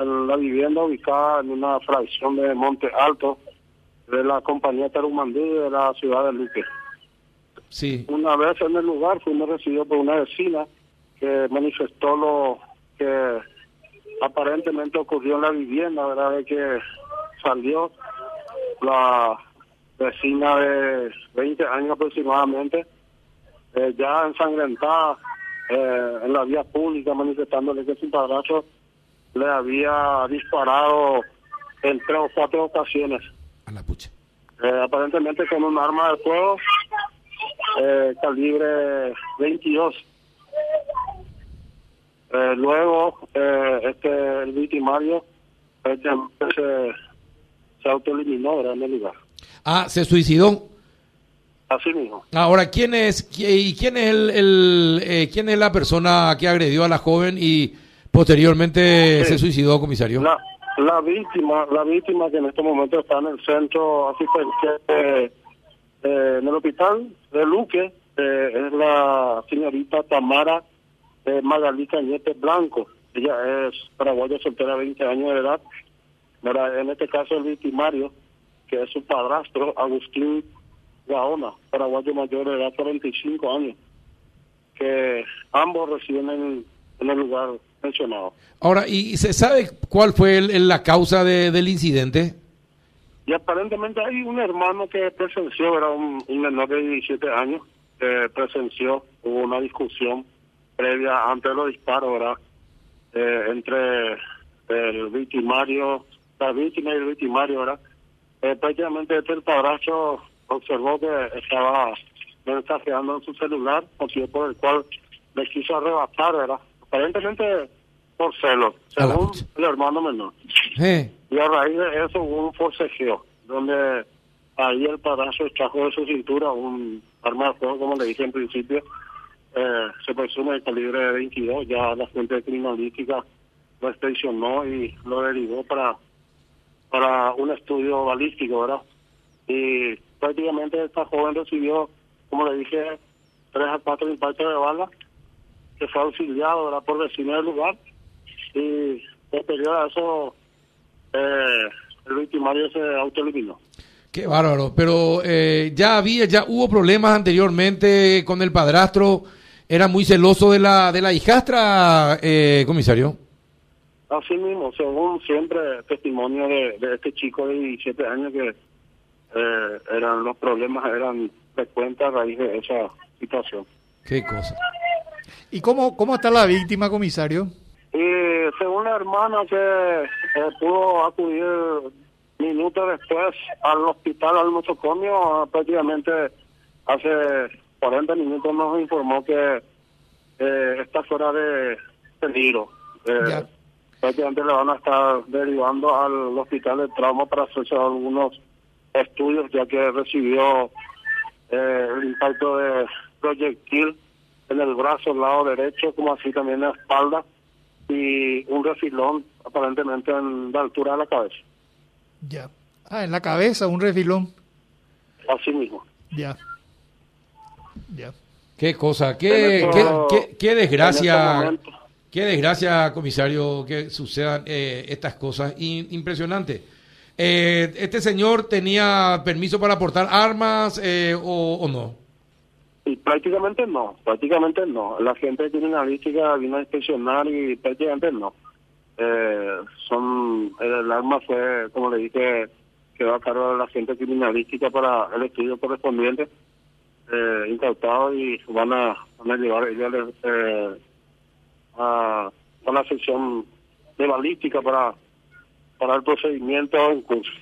en la vivienda ubicada en una fracción de Monte Alto de la compañía Tarumandí de la ciudad de Luque. Sí. Una vez en el lugar fuimos recibidos por una vecina que manifestó lo que aparentemente ocurrió en la vivienda, ¿verdad? De que salió la vecina de 20 años aproximadamente, eh, ya ensangrentada eh, en la vía pública, manifestándole que su padrastro le había disparado en tres o cuatro ocasiones. A la pucha. Eh, aparentemente con un arma de fuego eh, calibre 22. Eh, luego, eh, este el victimario este, se, se autoeliminó en el lugar. Ah, se suicidó. Así mismo. Ahora, ¿quién es y quién es el, el, eh, quién es la persona que agredió a la joven y posteriormente Sí. se suicidó, comisario? La, la víctima, la víctima que en este momento está en el centro asistencial eh, eh, en el hospital de Luque eh, es la señorita Tamara eh, Magalí Cañete Blanco. Ella es paraguaya soltera, 20 años de edad. En este caso el victimario, que es su padrastro, Agustín Gaona, paraguayo mayor de edad, 45 años, que ambos residen en, en el lugar mencionado. Ahora, ¿y se sabe cuál fue el- el- la causa de- del incidente? Y aparentemente hay un hermano que presenció, era un, un menor de 17 años, que presenció, hubo una discusión previa antes de los disparos, ¿verdad? Eh, entre el victimario, la víctima y el victimario, ¿verdad? Eh, prácticamente este el padrastro observó que estaba mensajeando en su celular, motivo por el cual le quiso arrebatar, ¿verdad? Aparentemente por celos, según el hermano menor. Y a raíz de eso hubo un forcejeo, donde ahí el padrastro extrajo de su cintura un arma de fuego, como le dije en principio, eh, se presume de calibre de 22, ya la fuente criminalística lo expedicionó y lo derivó para para un estudio balístico, ¿verdad? Y prácticamente esta joven recibió, como le dije, tres a cuatro impactos de bala, que fue auxiliado, ¿verdad?, por vecinos del lugar, y posterior a eso eh, el victimario se autoeliminó. qué bárbaro. Pero eh, ya había, ya hubo problemas anteriormente con el padrastro. Era muy celoso de la de la hijastra, eh, comisario. Así mismo, según siempre testimonio de, de este chico de 17 años que eh, eran los problemas eran frecuentes a raíz de esa situación. Qué cosa. ¿Y cómo, cómo está la víctima, comisario? Y según la hermana que eh, pudo acudir minutos después al hospital, al nosocomio, prácticamente hace 40 minutos nos informó que eh, está fuera de peligro. Eh, prácticamente le van a estar derivando al hospital de trauma para hacerse algunos estudios, ya que recibió eh, el impacto de proyectil en el brazo, el lado derecho, como así también en la espalda, y un refilón aparentemente en la altura de la cabeza. Ya. Ah, en la cabeza, un refilón. Así mismo. Ya. Ya. Qué cosa. Qué, qué, qué- desgracia. este. Qué desgracia, comisario, que sucedan eh, estas cosas. In- impresionante. Eh, ¿Este señor tenía permiso para portar armas eh, o, o no? Y prácticamente no, prácticamente no. La gente criminalística vino a inspeccionar y prácticamente no. Eh, son El arma fue, como le dije, quedó a cargo de la gente criminalística para el estudio correspondiente, eh, incautado y van a, van a llevar ellos eh, a, a la sección de balística para, para el procedimiento en curso.